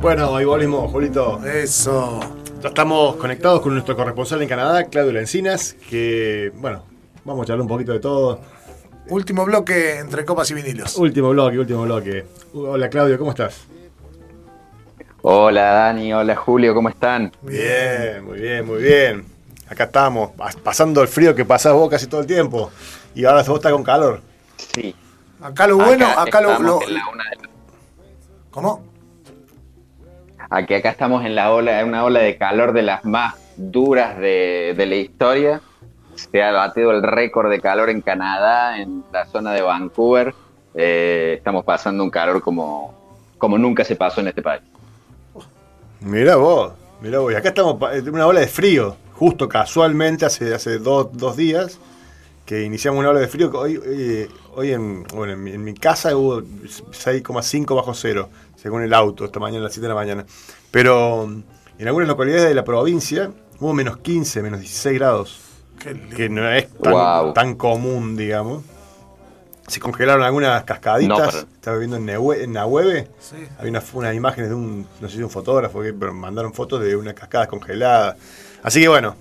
Bueno, ahí volvimos, Julito. Eso. Ya estamos conectados con nuestro corresponsal en Canadá, Claudio Lencinas, que, bueno, vamos a charlar un poquito de todo. Último bloque entre copas y vinilos. Último bloque, último bloque. Hola Claudio, ¿cómo estás? Hola Dani, hola Julio, ¿cómo están? Bien, muy bien, muy bien. Acá estamos, pasando el frío que pasás vos casi todo el tiempo. Y ahora vos estás con calor. Sí. Acá lo bueno, acá, lo... lo... ¿Cómo? Aquí acá estamos en la ola, en una ola de calor de las más duras de, la historia. Se ha batido el récord de calor en Canadá, en la zona de Vancouver. Eh, estamos pasando un calor como, como nunca se pasó en este país. Mira vos, mira vos. acá estamos en una ola de frío, justo casualmente hace, hace dos, días que iniciamos una ola de frío. Hoy, hoy, hoy en, bueno, en, mi, casa hubo 6,5 bajo cero según el auto, esta mañana a las 7 de la mañana. Pero en algunas localidades de la provincia hubo menos 15, menos 16 grados. Que no es tan, común, digamos. Se congelaron algunas cascaditas. Estaba viendo en, en Nahueve. Había unas imágenes de un, no sé si un fotógrafo que mandaron fotos de una cascada congelada. Así que bueno,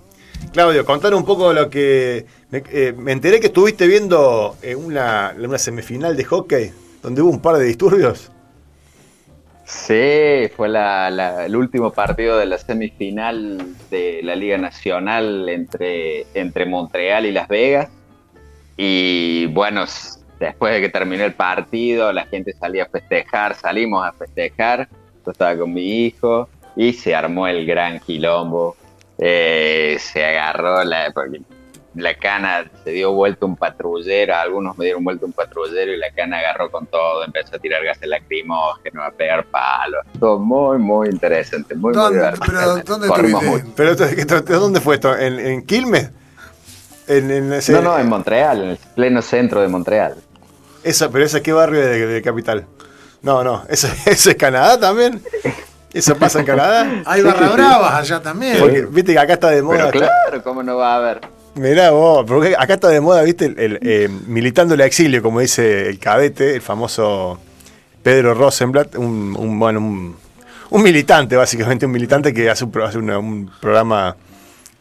Claudio, contar un poco lo que. Me, eh, enteré que estuviste viendo eh, una, semifinal de hockey donde hubo un par de disturbios. Sí, fue el último partido de la semifinal de la Liga Nacional entre, entre Montreal y Las Vegas. Y bueno, después de que terminó el partido, la gente salía a festejar, salimos a festejar. Yo estaba con mi hijo y se armó el gran quilombo. Eh, se agarró la la cana se dio vuelta un patrullero, algunos me dieron vuelta un patrullero y la cana agarró con todo, empezó a tirar gases lacrimógenos, a pegar palos. Todo muy, muy interesante, muy, ¿Dónde, ¿Pero dónde ¿Pero dónde fue esto? ¿En, en Quilmes? En, No, no, en Montreal, en el pleno centro de Montreal. Esa, pero esa qué barrio de, capital? No, no, ¿eso, ¿eso es Canadá también? ¿Eso pasa en Canadá? Hay barra bravas allá también. viste que acá está de moda. Pero claro, ¿cómo no va a haber? Mirá vos, porque acá está de moda, viste, el, eh, militando el exilio, como dice el cadete, el famoso Pedro Rosenblatt, un, bueno, un, militante, básicamente, un militante que hace un, un programa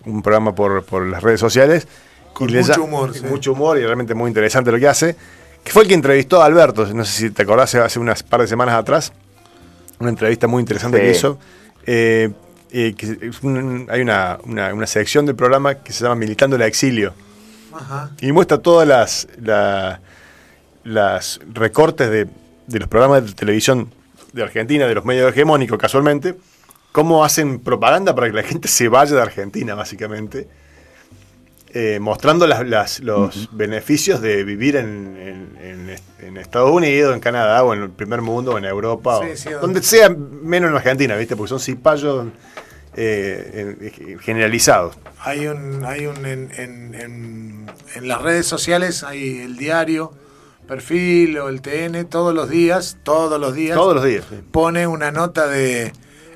un programa por, las redes sociales. Con mucho humor. Mucho humor y realmente muy interesante lo que hace. Que fue el que entrevistó a Alberto, no sé si te acordás, hace unas par de semanas atrás. Una entrevista muy interesante que hizo. Eh, eh, hay una, una, sección del programa que se llama Militando el Exilio. Y muestra todas las, las recortes de, los programas de televisión de Argentina, de los medios hegemónicos casualmente, cómo hacen propaganda para que la gente se vaya de Argentina, básicamente. Eh, mostrando las, los beneficios de vivir en, en, Estados Unidos, en Canadá, o en el primer mundo, o en Europa, donde sea menos en Argentina, ¿viste? Porque son cipayos eh, generalizados. Hay un, hay un en, las redes sociales, hay el diario, perfil o el TN, todos los días, todos los días. Todos los días. Pone una nota de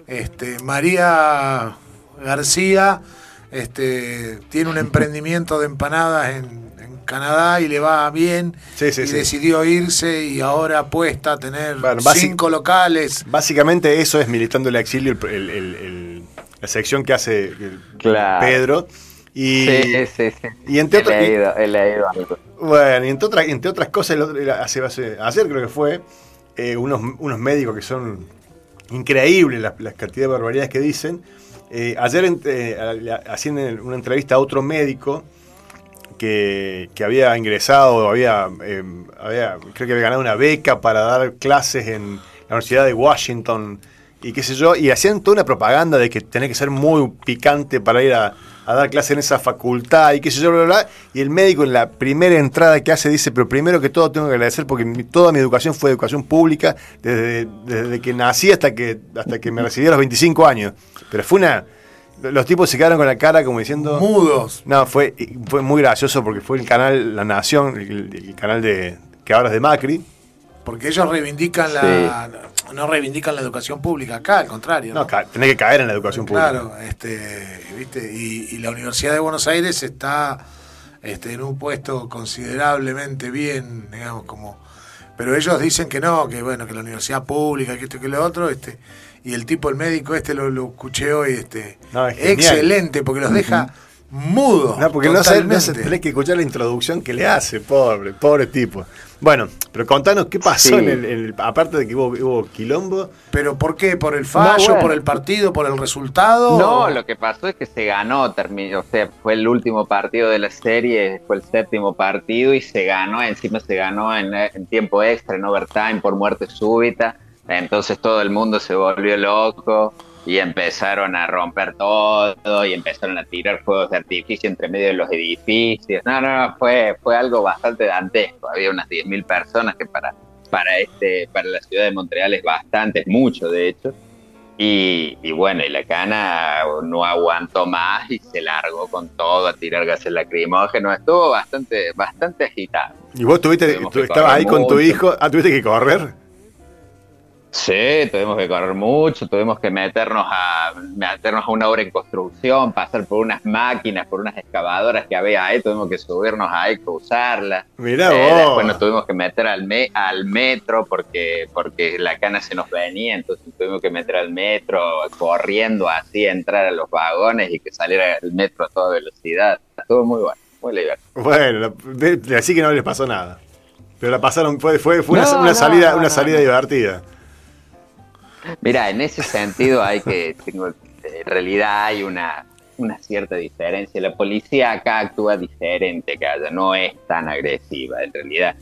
este, María García este, tiene un emprendimiento de empanadas en, Canadá y le va bien y decidió irse y ahora apuesta a tener cinco locales. Básicamente eso es militando el exilio, la sección que hace Pedro. Y, sí, sí, sí. Y entre otras, Bueno, y entre, otras, entre otras cosas, ayer creo que fue, eh, unos, unos médicos que son increíbles las, las cantidades de barbaridades que dicen, eh, ayer eh, haciendo una entrevista a otro médico que, había ingresado, había, eh, había, creo que había ganado una beca para dar clases en la Universidad de Washington y qué sé yo, y hacían toda una propaganda de que tenés que ser muy picante para ir a, dar clases en esa facultad y qué sé yo, bla, bla, y el médico en la primera entrada que hace dice, pero primero que todo tengo que agradecer porque toda mi educación fue educación pública desde, desde que nací hasta que, hasta que me recibí a los 25 años. Pero fue una... Los tipos se quedaron con la cara como diciendo... Mudos. No, fue, fue muy gracioso porque fue el canal La Nación, el, canal de que ahora es de Macri. Porque ellos reivindican la... No reivindican la educación pública acá, al contrario. No, ¿no? tenés que caer en la educación pública. Claro, este, ¿viste? Y, la Universidad de Buenos Aires está este, en un puesto considerablemente bien, digamos, como Pero ellos dicen que no, que bueno, que la universidad pública, que esto y que lo otro, este, y el tipo, el médico este lo, lo escuché hoy, este, No, es excelente, porque los deja mudos. No, porque no sabes, no sabes, tenés que escuchar la introducción que le hace, pobre, pobre tipo. Bueno, pero contanos qué pasó Sí. en, el, en el- aparte de que hubo, hubo quilombo. ¿Pero por qué? ¿Por el fallo? bueno. ¿Por el partido? ¿Por el resultado? No, ¿O- lo que pasó es que se ganó, terminó, o sea, fue el último partido de la serie, fue el séptimo partido y se ganó, encima se ganó en, en tiempo extra, en overtime, por muerte súbita. Entonces todo el mundo se volvió loco y empezaron a romper todo y empezaron a tirar fuegos de artificio entre medio de los edificios. No, no, no, fue, fue algo bastante dantesco. Había unas 10.000 personas que para, para, este, para la ciudad de Montreal es bastante, es mucho de hecho. Y, y bueno, y la cana no aguantó más y se largó con todo a tirar gases lacrimógenos. Estuvo bastante, bastante agitado. Y vos tuviste, tú estabas ahí con tu hijo. Ah, tuviste que correr. Sí, tuvimos que correr mucho, tuvimos que meternos a meternos a una obra en construcción, pasar por unas máquinas, por unas excavadoras que había ahí, tuvimos que subirnos ahí, cruzarlas. Mirá Eh, vos. después nos tuvimos que meter al, me- al metro porque, porque la cana se nos venía, entonces tuvimos que meter al metro corriendo así, entrar a los vagones y que saliera el metro a toda velocidad. Estuvo muy bueno, muy divertido. Bueno, la- de- de- así que no les pasó nada. Pero la pasaron, fue, fue, fue una, No, una no, salida, no, una no, salida no. divertida. Mira, en ese sentido hay que, tengo, en realidad hay una, una cierta diferencia. La policía acá actúa diferente que allá, no es tan agresiva en realidad.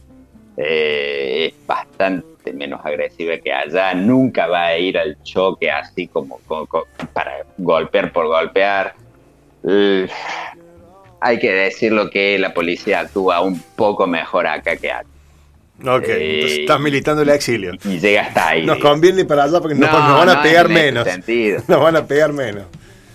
Eh, es bastante menos agresiva que allá, nunca va a ir al choque así como, como- para golpear por golpear. Eh, hay que decirlo que la policía actúa un poco mejor acá que acá. Ok, Eh, entonces estás militando el exilio. Y llega hasta ahí. Nos conviene para allá porque nos, No, nos van a no pegar ese menos. sentido. Nos van a pegar menos.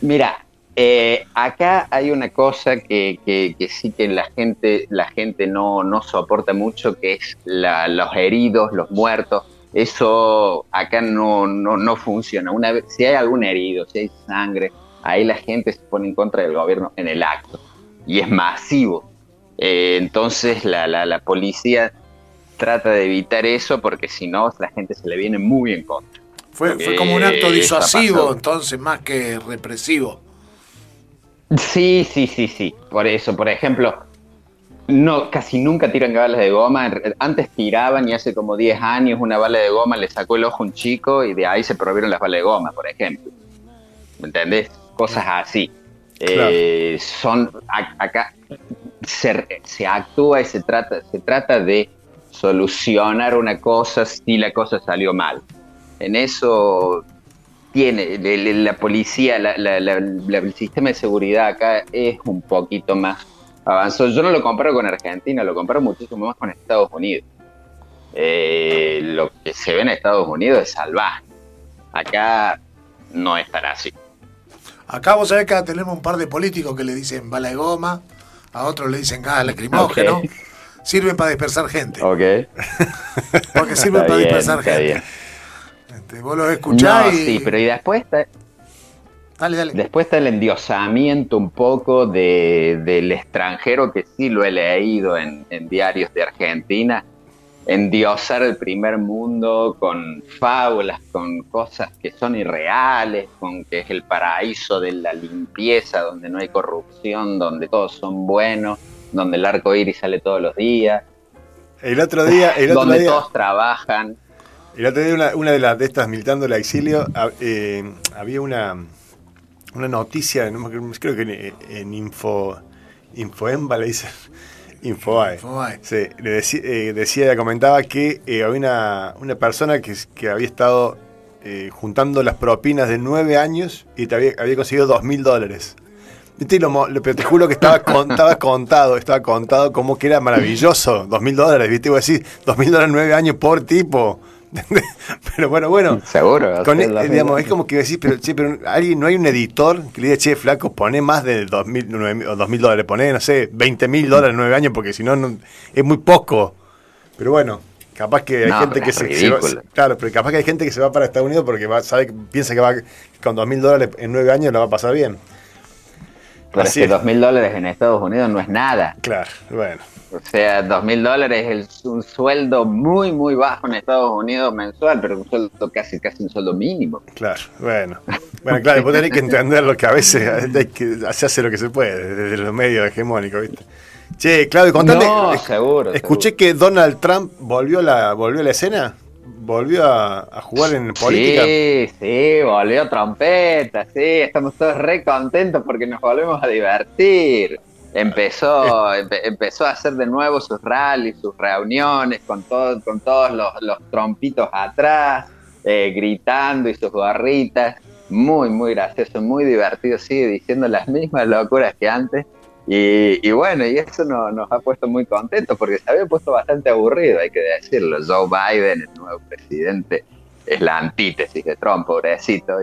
Mira, eh, acá hay una cosa que, que- que sí que la gente, la gente no, no soporta mucho, que es la- los heridos, los muertos. Eso acá no, no, no funciona. Una vez, si hay algún herido, si hay sangre, ahí la gente se pone en contra del gobierno en el acto. Y es masivo. Eh, entonces la, la, la policía trata de evitar eso porque si no la gente se le viene muy en contra. Fue, fue como un acto Eh, disuasivo, pasó. entonces, más que represivo. Sí, sí, sí, sí. Por eso, por ejemplo, no, casi nunca tiran balas de goma. Antes tiraban y hace como 10 años una bala de goma le sacó el ojo a un chico y de ahí se prohibieron las balas de goma, por ejemplo. ¿Me entendés? Cosas así. Eh, son acá se, se actúa y se trata, se trata de solucionar una cosa si la cosa salió mal. En eso tiene la policía, la- la- la- la- el sistema de seguridad acá es un poquito más avanzado. Yo no lo comparo con Argentina, lo comparo muchísimo más con Estados Unidos. Eh, lo que se ve en Estados Unidos es salvaje. Acá no estará así. Acá vos sabés que tenemos un par de políticos que le dicen bala de goma, a otros le dicen gas lacrimógeno. Sirven para dispersar gente. Ok. Porque sirven Está para bien, dispersar gente. bien. Este, vos los escuchás No, y. sí, pero y después está, Dale, dale. Después está el endiosamiento un poco de, del extranjero, que sí lo he leído en, en diarios de Argentina, endiosar el primer mundo con fábulas, con cosas que son irreales, con que es el paraíso de la limpieza, donde no hay corrupción, donde todos son buenos, donde el arco iris sale todos los días, El otro día, el otro donde día, todos trabajan. el otro día una, una de las de estas militando el exilio, eh, había una, una noticia, no creo que en, en Info, Infoemba le dicen, Infobae. Infobae. Sí, le decía, eh, decía, comentaba que eh, había una, una persona que, que había estado eh, juntando las propinas de nueve años y te había, había conseguido dos mil dólares. ¿Viste? Lo lo- pero te juro que estaba, con- estaba contado, estaba contado como que era maravilloso, dos mil dólares, ¿viste? Voy a decir, dos mil dólares nueve años por tipo. pero bueno, bueno. Seguro. Con la- digamos, es como que decís, pero, che, pero alguien, no hay un editor que le diga, che, flaco, pone más de dos mil, nueve- o dos mil dólares, pone, no sé, 20 mil dólares en nueve años, porque si no, es muy poco. Pero bueno, capaz que hay No, gente que se, se va-. Claro, pero capaz que hay gente que se va para Estados Unidos porque va, sabe, piensa que va con dos mil dólares en nueve años la va a pasar bien. Pero es Así que dos mil dólares en Estados Unidos no es nada. Claro, bueno. O sea, dos mil dólares es un sueldo muy, muy bajo en Estados Unidos mensual, pero un sueldo casi, casi un sueldo mínimo. Claro, bueno. Bueno, claro, vos tenés que entender lo que a veces hay que, se hace lo que se puede desde los medios hegemónicos, ¿viste? Che, Claudio, contame. No, seguro. Escuché que Donald Trump volvió a la, volvió a la escena. ¿Volvió a, jugar en política? Sí, sí, volvió trompeta, sí, estamos todos re contentos porque nos volvemos a divertir. Empezó, empezó a hacer de nuevo sus rallies, sus reuniones con, todo, con todos los, trompitos atrás, eh, gritando y sus gorritas. Muy, muy gracioso, muy divertido, sigue diciendo las mismas locuras que antes. Y, bueno, y eso nos ha puesto muy contentos porque se había puesto bastante aburrido, hay que decirlo. Joe Biden, el nuevo presidente, es la antítesis de Trump, pobrecito.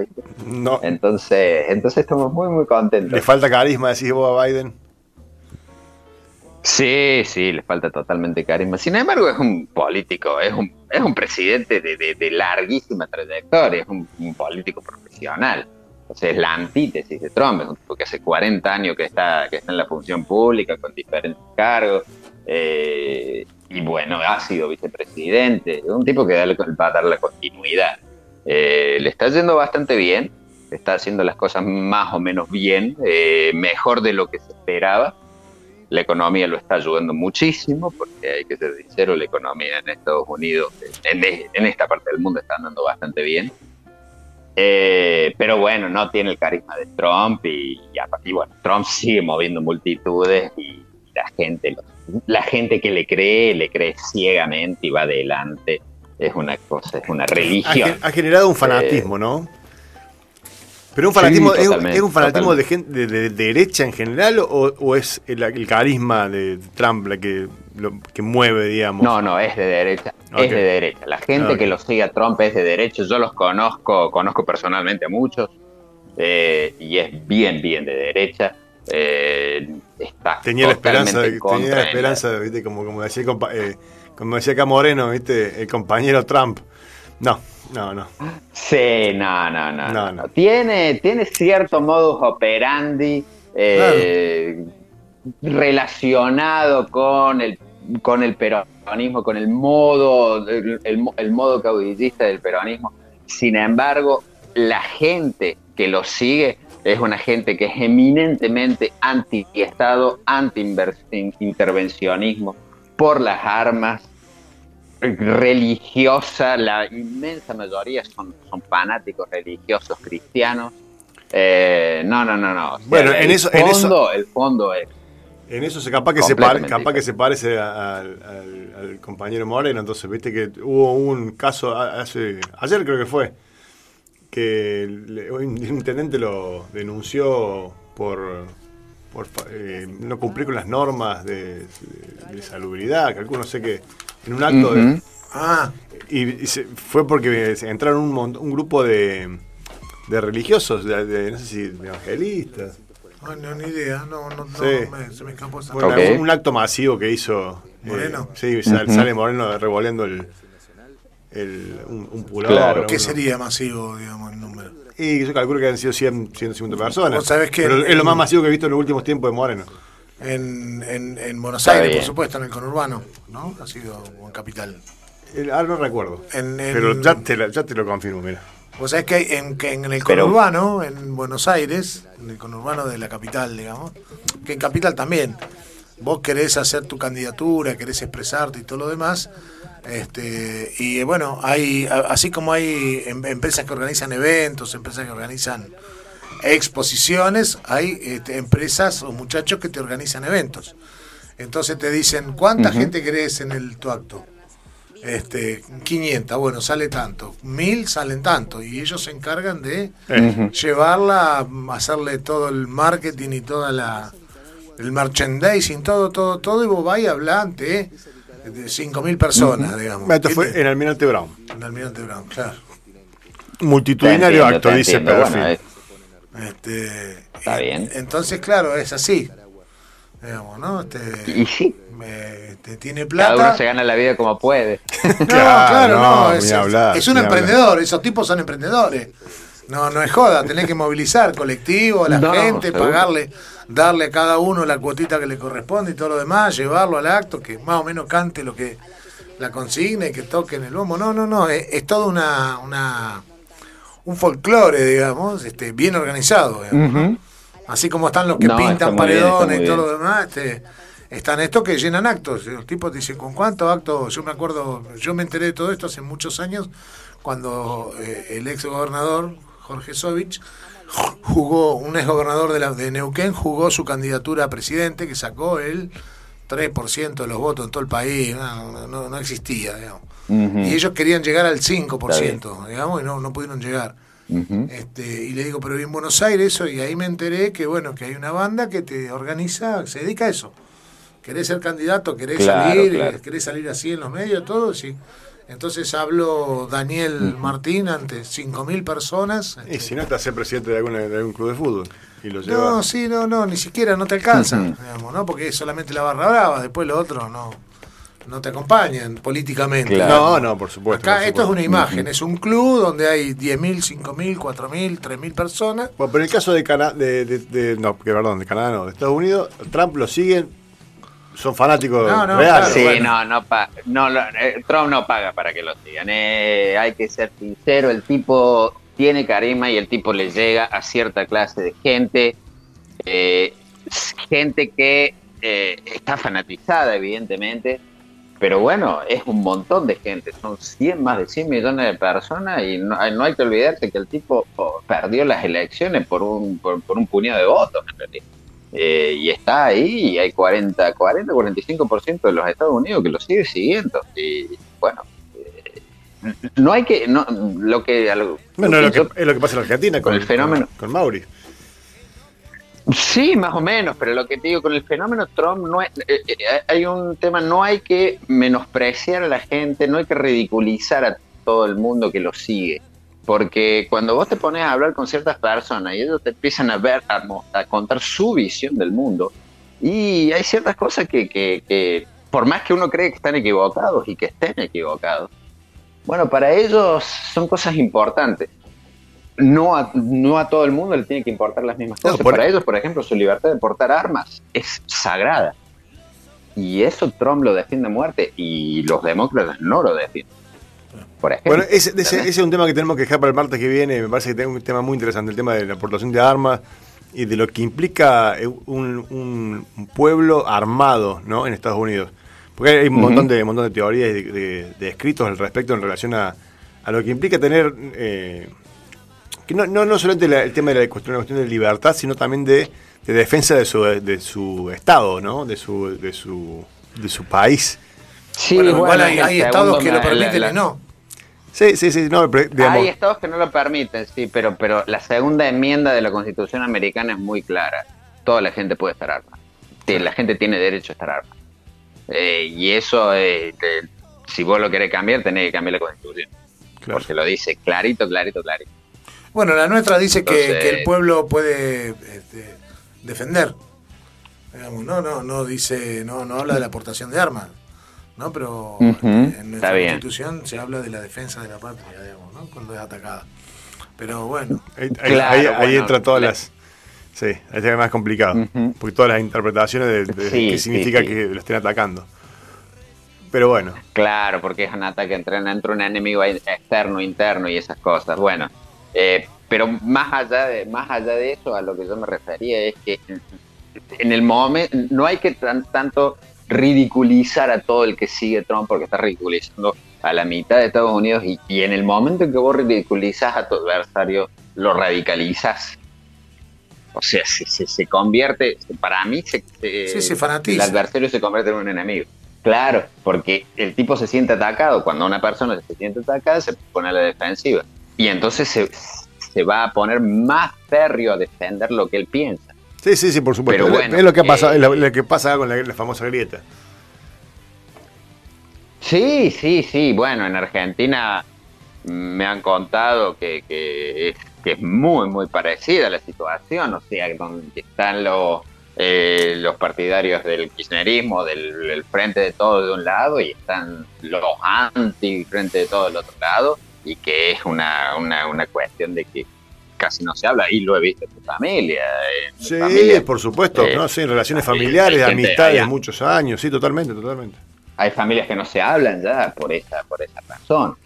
No. Entonces, entonces estamos muy, muy contentos. ¿Le falta carisma, decís vos a Biden? Sí, sí, le falta totalmente carisma. Sin embargo, es un político, es un, es un presidente de, larguísima trayectoria, es un político profesional. O sea, es la antítesis de Trump, porque hace 40 años que está, que está en la función pública con diferentes cargos. Eh, y bueno, ha sido vicepresidente, es un tipo que va a dar la continuidad. Eh, le está yendo bastante bien, está haciendo las cosas más o menos bien, eh, mejor de lo que se esperaba. La economía lo está ayudando muchísimo, porque hay que ser sincero, la economía en Estados Unidos, en, en esta parte del mundo está andando bastante bien. Eh, pero bueno, no tiene el carisma de Trump y, bueno, Trump sigue moviendo multitudes y la gente, la gente que le cree, le cree ciegamente y va adelante. Es una cosa, es una religión. Ha, generado un fanatismo, ¿no? Pero un fanatismo, ¿es, un fanatismo de, gente, de, derecha en general o, es el, carisma de Trump la que, lo, que mueve, digamos? No, no, es de derecha. Es de derecha. La gente que lo sigue a Trump es de derecha. Yo los conozco, conozco personalmente a muchos eh, y es bien, bien de derecha. Eh, está tenía la esperanza, tenía la esperanza, ¿viste? Como, como decía, eh, como decía acá Moreno, ¿viste? el compañero Trump. No, no, no. Sí, no, no, no. no, Tiene, tiene cierto modus operandi eh, relacionado con el, con el peronismo, con el modo, el, modo caudillista del peronismo. Sin embargo, la gente que lo sigue es una gente que es eminentemente anti-Estado, anti-intervencionismo, por las armas, religiosa, la inmensa mayoría son, son fanáticos religiosos cristianos. Eh, no, no, no, no. bueno, en, eso, en eso, el fondo es. En eso se capaz que se capaz que se parece al, compañero Moreno, entonces viste que hubo un caso hace ayer creo que fue que un intendente lo denunció por, por eh, no cumplir con las normas de, de, salubridad, que algunos sé que en un acto de... Ah, y, fue porque entraron un, un grupo de, de religiosos, de, no sé si de evangelistas. no, ni idea, no, no, no se me escapó esa bueno, Un acto masivo que hizo. Eh, Moreno. sí, sale, Moreno revolviendo el, el, un, un Claro. ¿Qué sería masivo, digamos, el número? Y yo calculo que han sido 100, 150 personas. ¿Sabes que Pero es lo más masivo que he visto en los últimos tiempos de Moreno en, en, en Buenos Aires, por supuesto, en el conurbano, ¿no? Ha sido en capital. ahora no recuerdo. pero ya te, ya te lo confirmo, mira. Vos sabés que en, en el conurbano, en Buenos Aires, en el conurbano de la capital, digamos, que en capital también, vos querés hacer tu candidatura, querés expresarte y todo lo demás, este, y eh, bueno, hay así como hay em, empresas que organizan eventos, empresas que organizan exposiciones, hay este, empresas o muchachos que te organizan eventos. Entonces te dicen, ¿cuánta gente crees en el tu acto? Este, 500, bueno, sale tanto. 1000 salen tanto. Y ellos se encargan de eh. llevarla, mm, hacerle todo el marketing y toda la el merchandising, todo, todo, todo. Y vos hablante. ¿eh? 5.000 personas, digamos. Esto fue en Almirante Brown. En Almirante Brown, claro. Multitudinario acto, dice Pedro. Bueno, este, Está bien. Entonces, claro, es así. Digamos, ¿no? Este, y sí. Este, tiene plata. Cada uno se gana la vida como puede. no, claro, no. es, un emprendedor, esos tipos son emprendedores. No, no es joda, tenés que movilizar colectivo, la gente, pagarle darle a cada uno la cuotita que le corresponde y todo lo demás, llevarlo al acto, que más o menos cante lo que la consigna y que toque en el bombo. No, no, no, es, todo una, una un folclore, digamos, este, bien organizado. Así como están los que pintan paredones y todo lo demás, este, están estos que llenan actos. Los tipos dicen, ¿con cuántos actos? Yo me acuerdo, yo me enteré de todo esto hace muchos años, cuando eh, el ex gobernador Jorge Sovich, jugó, un ex gobernador de, la, de Neuquén, jugó su candidatura a presidente, que sacó el 3% de los votos en todo el país, no, no, existía, digamos. Y ellos querían llegar al 5%, digamos, y no, no pudieron llegar. este, y le digo, pero en Buenos Aires eso, y ahí me enteré que bueno, que hay una banda que te organiza, se dedica a eso. ¿Querés ser candidato? ¿Querés salir? ¿Querés salir así en los medios? Todo, sí. Entonces habló Daniel Martín ante 5.000 personas. Y si no, te hace presidente de, algún club de fútbol. Y lo No, sí, no, no, ni siquiera no te alcanza, digamos, ¿no? Porque es solamente la barra brava, después lo otro no, no te acompañan políticamente. No, no, por supuesto. Acá esto es una imagen, es un club donde hay 10.000, 5.000, 4.000, 3.000 personas. Bueno, pero en el caso de, Canadá, de, de, no, perdón, de Canadá no, de Estados Unidos, Trump lo siguen son fanáticos reales. Sí, no, no, no, eh, Trump no paga para que lo sigan. Eh, hay que ser sincero, el tipo tiene carisma y el tipo le llega a cierta clase de gente, eh, gente que está fanatizada, evidentemente, pero bueno, es un montón de gente, son 100, más de 100 millones de personas y no, hay que olvidarse que el tipo oh, perdió las elecciones por un, por, por un puñado de votos, en realidad. Eh, y está ahí y hay 40, 40, 45% de los Estados Unidos que lo sigue siguiendo. Y bueno, eh, no hay que. No, lo que, bueno, es, lo que, es lo que pasa en Argentina con, el fenómeno. Con, Mauri. Sí, más o menos, pero lo que te digo con el fenómeno Trump, no eh, hay un tema, no hay que menospreciar a la gente, no hay que ridiculizar a todo el mundo que lo sigue. Porque cuando vos te pones a hablar con ciertas personas y ellos te empiezan a ver, a, contar su visión del mundo, y hay ciertas cosas que, que, por más que uno cree que están equivocados y que estén equivocados, bueno, para ellos son cosas importantes. No a, no a todo el mundo le tiene que importar las mismas cosas. Para ellos, por ejemplo, su libertad de portar armas es sagrada. Y eso Trump lo defiende a muerte y los demócratas no lo defienden. Bueno, ese, es un tema que tenemos que dejar para el martes que viene. Me parece que tenemos un tema muy interesante, el tema de la aportación de armas y de lo que implica eh, un, pueblo armado ¿no? en Estados Unidos. Porque hay un montón de montón de teorías y de, escritos al respecto en relación a, lo que implica tener. Eh, que no, no, solamente el tema de la cuestión, cuestión de libertad, sino también de, defensa de su, de su Estado, ¿no? de, su, de, su, de su país. Sí, igual hay, estados que lo permiten y no. Sí, sí, sí. No, Hay estados que no lo permiten, sí, pero, pero la segunda enmienda de la Constitución americana es muy clara. Toda la gente puede estar armada. La gente tiene derecho a estar armada. Eh, y eso, eh, si vos lo querés cambiar, tenés que cambiar la Constitución. Porque lo dice clarito, clarito, clarito. Bueno, la nuestra dice que, el pueblo puede este, defender. no, no, no dice, no, no habla de la aportación de armas. ¿No? Pero en nuestra constitución se habla de la defensa de la patria, digamos, ¿no? Cuando es atacada. Pero bueno. Ahí, entra todas las... Sí, ahí es más complicado. Porque todas las interpretaciones de, qué significa que lo estén atacando. Pero bueno. Claro, porque es un ataque entre, entre un enemigo externo, interno y esas cosas. Bueno, eh, pero más allá, de, más allá de eso, a lo que yo me refería es que en el momento no hay que tanto ridiculizar a todo el que sigue Trump porque está ridiculizando a la mitad de Estados Unidos y, en el momento en que vos ridiculizas a tu adversario, lo radicalizas. O sea, se, se, convierte, para mí, se, el adversario se convierte en un enemigo. Claro, porque el tipo se siente atacado. Cuando una persona se siente atacada, se pone a la defensiva. Y entonces se, se va a poner más férreo a defender lo que él piensa. Sí, sí, sí, por supuesto. es lo que, pasa, eh, lo, que pasa con la, famosa grieta. Sí, sí, sí. Bueno, en Argentina me han contado que, que, es, muy, muy parecida la situación. O sea, donde están los, eh, los partidarios del kirchnerismo, del, frente de todo de un lado, y están los anti frente de todo del otro lado, y que es una, una, una cuestión de que casi no se habla, y lo he visto en tu familia. sí, por supuesto, ¿no? Sí, relaciones familiares, amistades, de muchos años, sí, totalmente, totalmente. Hay familias que no se hablan ya por esa, por esa razón.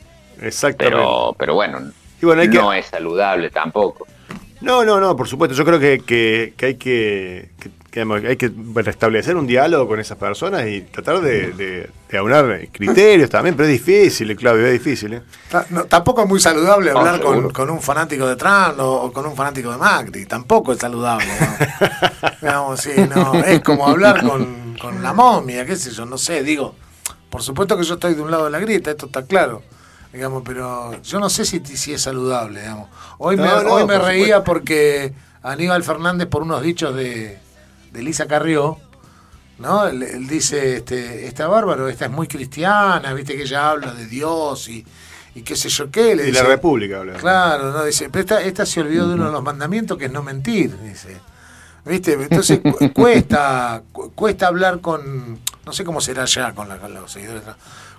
Exactamente. Pero, pero bueno, no es saludable tampoco. No, no, no, por supuesto. Yo creo que, que, hay que, hay que restablecer un diálogo con esas personas y tratar de, aunar criterios también, pero es difícil, Claudio, es difícil. ¿eh? tampoco es muy saludable hablar con, un fanático de Trump o, con un fanático de Macri, tampoco es saludable. es como hablar con, con la momia, qué sé yo, no sé, digo, por supuesto que yo estoy de un lado de la grieta, esto está claro digamos, pero yo no sé si, si es saludable, digamos. Hoy me, hoy me reía porque Aníbal Fernández, por unos dichos de, de Lisa Carrió, ¿no? Él, dice, este, está bárbaro, esta es muy cristiana, viste que ella habla de Dios y, y qué sé yo qué. Le y la República habla. Claro, no, dice, pero esta, esta se olvidó de uno de los mandamientos que es no mentir, dice. ¿Viste? Entonces cuesta, cuesta hablar con, no sé cómo será ya con, la, con los seguidores,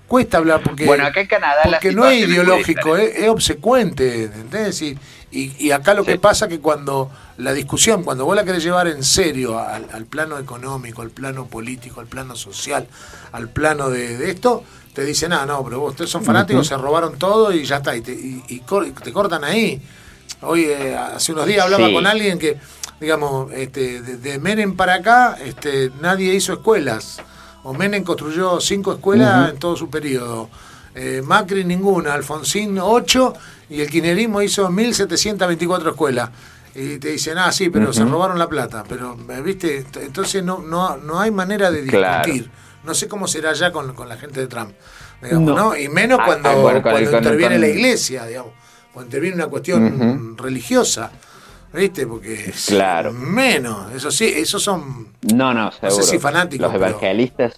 cuesta hablar porque, bueno, acá en Canadá porque no es ideológico, es, obsecuente, ¿entendés? Y, y, acá lo que pasa que cuando la discusión, cuando vos la querés llevar en serio al, plano económico, al plano político, al plano social, al plano de, esto, te dicen, ah, no, pero vos, ustedes son fanáticos, se robaron todo y ya está, y te, y, te cortan ahí. Hoy, eh, hace unos días hablaba con alguien que, digamos, este, de, de Menem para acá, este, nadie hizo escuelas Menem construyó cinco escuelas en todo su periodo. Eh, Macri ninguna, Alfonsín ocho y el kirchnerismo hizo 1724 escuelas. Y te dicen, ah, sí, pero se robaron la plata. Pero, eh, ¿viste? Entonces no, no, no hay manera de discutir. No sé cómo será ya con, la gente de Trump. no. Y menos cuando, ah, cuando interviene la iglesia, digamos. Cuando interviene una cuestión religiosa. ¿Viste? Porque claro. menos, eso sí, esos son No, no, seguro. No sé si fanáticos, los evangelistas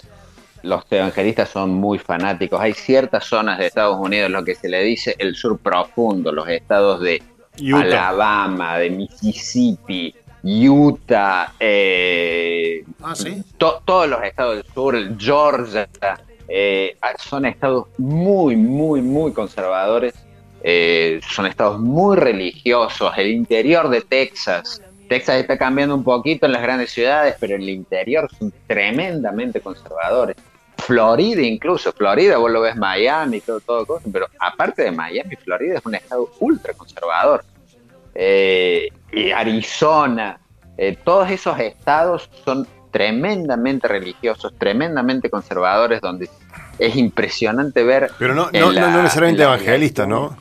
los evangelistas son muy fanáticos. Hay ciertas zonas de Estados Unidos, lo que se le dice el sur profundo, los estados de Alabama, de Mississippi, Utah, eh, ah, ¿sí? todos los estados del sur, Georgia, eh, son estados muy, muy, muy conservadores eh, son estados muy religiosos. El interior de Texas, Texas está cambiando un poquito en las grandes ciudades, pero en el interior son tremendamente conservadores. Florida incluso, Florida, vos lo ves Miami, todo, todo, pero aparte de Miami, Florida es un estado ultra conservador. Eh, y Arizona, eh, todos esos estados son tremendamente religiosos, tremendamente conservadores, donde es impresionante ver. Pero no, no, no, necesariamente evangelistas, ¿no?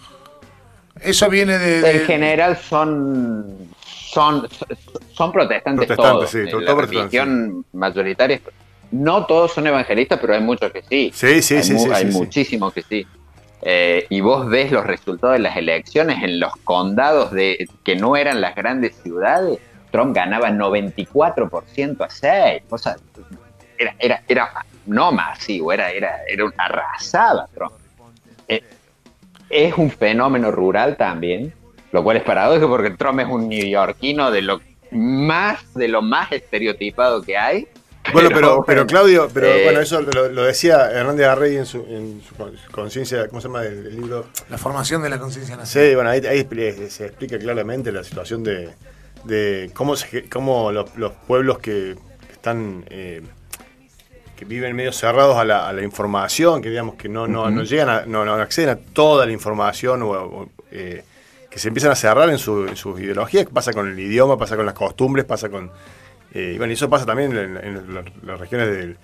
Eso viene de, En general son son, son protestantes, todos. Sí, la religión mayoritaria. No todos son evangelistas, pero hay muchos que sí. Sí, sí, hay sí, sí, Hay muchísimos que sí. Eh, y vos ves los resultados de las elecciones en los condados de que no eran las grandes ciudades. Trump ganaba 94% a 6. O sea, era, era, era no masivo, era, era, era una arrasada Trump. Eh, es un fenómeno rural también, lo cual es paradójico porque Trump es un neoyorquino de lo más, de lo más estereotipado que hay. Bueno, pero, pero Claudio, pero eh, bueno, eso lo, decía Hernández Arrey en su, en su conciencia, ¿cómo se llama el, libro? La formación de la conciencia nacional. Sí, bueno, ahí, se explica claramente la situación de, de cómo, se, cómo los, pueblos que están eh, que viven medio cerrados a la, a la información, que digamos que no, no, no llegan a, no, no, acceden a toda la información o, eh, que se empiezan a cerrar en, su, en sus ideologías, pasa con el idioma, pasa con las costumbres, pasa con... Eh, y bueno, eso pasa también en, las regiones del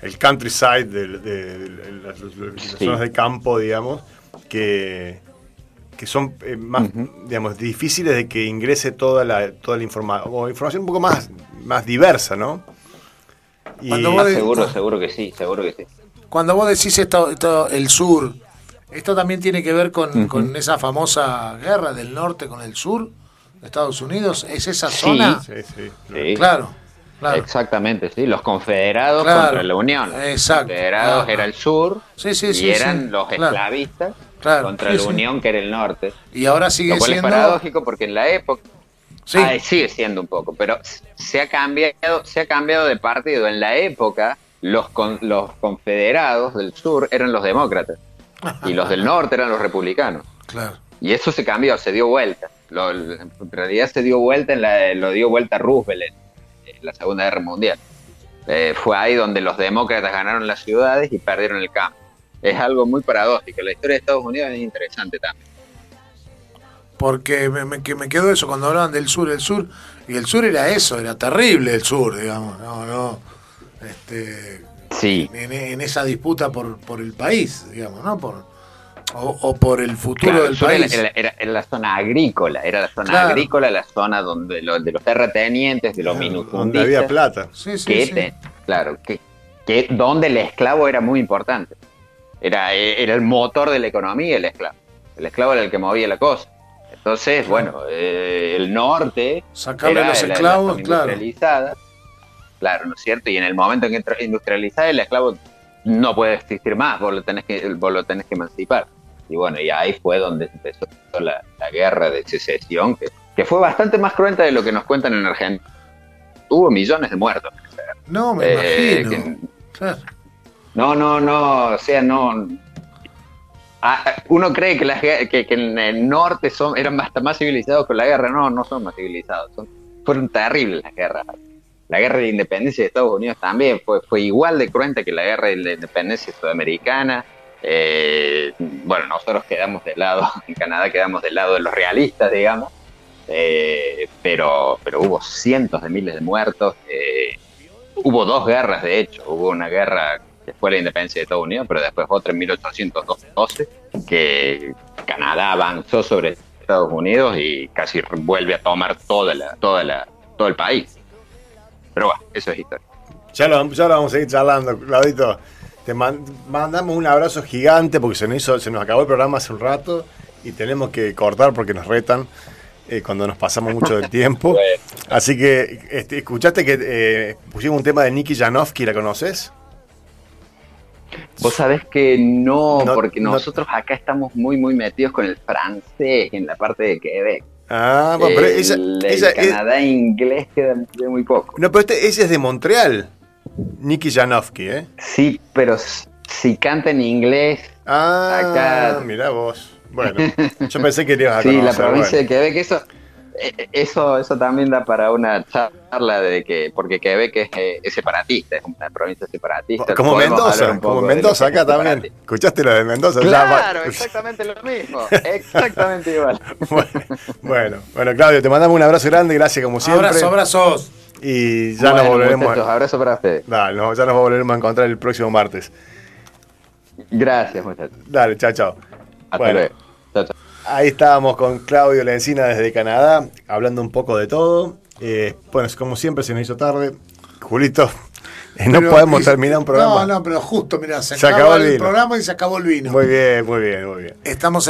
el countryside, de, las, zonas de campo, digamos, que, que son eh, más, digamos, difíciles de que ingrese toda la, toda la información, o información un poco más, más diversa, ¿no? Ah, seguro, seguro que sí, seguro que sí. Cuando vos decís esto, el sur, ¿esto también tiene que ver con, esa famosa guerra del norte con el sur de Estados Unidos? ¿Es esa zona? Sí, sí, Claro. Exactamente, sí, los confederados contra la Unión. Exacto. Los confederados era el sur sí, sí, y eran los esclavistas contra la Unión que era el norte. Y ahora sigue Lo cual siendo... es paradójico porque en la época Sí. sigue siendo un poco, pero se ha cambiado, se ha cambiado de partido. En la época, los, los confederados del sur eran los demócratas y los del norte eran los republicanos. Claro. Y eso se cambió, se dio vuelta. Lo- en realidad se dio vuelta, en la, lo dio vuelta Roosevelt en, en la Segunda Guerra Mundial. Eh, fue ahí donde los demócratas ganaron las ciudades y perdieron el campo. Es algo muy paradójico. La historia de Estados Unidos es interesante también. Porque me, me- que me quedó eso cuando hablaban del sur, el sur, y el sur era eso, era terrible el sur, digamos, no, no, este, Sí, en, en esa disputa por, por el país, digamos, ¿no? Por, o, o por el futuro Claro, del el sur era, país. era- era- era la zona agrícola, era la zona Claro. agrícola, la zona donde lo- de los terratenientes, de los Donde minifundistas, había plata. Sí, sí, que sí. claro, que, que donde el esclavo era muy importante. Era, era el motor de la economía el esclavo. El esclavo era el que movía la cosa. Entonces, bueno, eh, el norte Sacarle los la- la esclavos, claro. industrializada. Claro, ¿no es cierto? Y en el momento en que entra industrializada, el esclavo no puede existir más, vos lo tenés que, vos lo tenés que emancipar. Y bueno, y ahí fue donde empezó la, la guerra de secesión, que, que fue bastante más cruenta de lo que nos cuentan en Argentina. Hubo millones de muertos. No, me Eh, imagino. que- Claro. no, no, no, o sea, no. Ah, uno cree que, las que, que en el norte son, eran hasta más civilizados con la guerra. No, no son más civilizados. Son, fueron terribles las guerras. La guerra de independencia de Estados Unidos también fue, fue igual de cruenta que la guerra de la independencia sudamericana. Eh, bueno, nosotros quedamos del lado, en Canadá quedamos del lado de los realistas, digamos. Eh, pero, pero hubo cientos de miles de muertos. eh, hubo dos guerras, de hecho. Hubo una guerra fue la independencia de Estados Unidos, pero después otra en 1812, que Canadá avanzó sobre Estados Unidos y casi vuelve a tomar toda la, toda la, todo el país. Pero bueno, eso es historia. Ya lo, ya lo vamos a seguir charlando, Claudito. Te man- mandamos un abrazo gigante porque se nos, hizo, se nos acabó el programa hace un rato y tenemos que cortar porque nos retan eh, cuando nos pasamos mucho del tiempo. Así que, este, ¿escuchaste que eh, pusimos un tema de Nicky Janowski? ¿La conoces? Vos sabés que no, No, porque no- nosotros acá estamos muy, muy metidos con el francés en la parte de Quebec. Ah, bueno, pero ella, el, el es- Canadá inglés queda muy poco. No, pero este, ese es de Montreal. Nicky Janowski, ¿eh? Sí, pero si canta en inglés, Ah, Acá- mirá vos. Bueno, yo pensé que ibas a sí, conocer. la provincia bueno. de Quebec, eso, eso, eso también da para una charla de que, porque Quebec es, eh, es separatista, es una provincia separatista. Como Mendoza, como Mendoza acá también. ¿Escuchaste lo de Mendoza? Claro, exactamente lo mismo, exactamente igual. bueno, bueno, bueno, Claudio, te mandamos un abrazo grande, gracias como siempre. Abrazo, abrazos. Y ya Bueno, nos volveremos. muchachos, abrazo para ustedes. Dale, no, ya nos volveremos a encontrar el próximo martes. Gracias, muchachos. Dale, chao, chao. Hasta Bueno. luego. Chao, chao. Ahí estábamos con Claudio Lencina desde Canadá, hablando un poco de todo. Eh, bueno, como siempre se nos hizo tarde. Julito, eh, no Pero- podemos terminar un programa. No, no, pero justo, mira, se, Se acabó, acabó el el programa y se acabó el vino. Muy bien, muy bien, muy bien. Estamos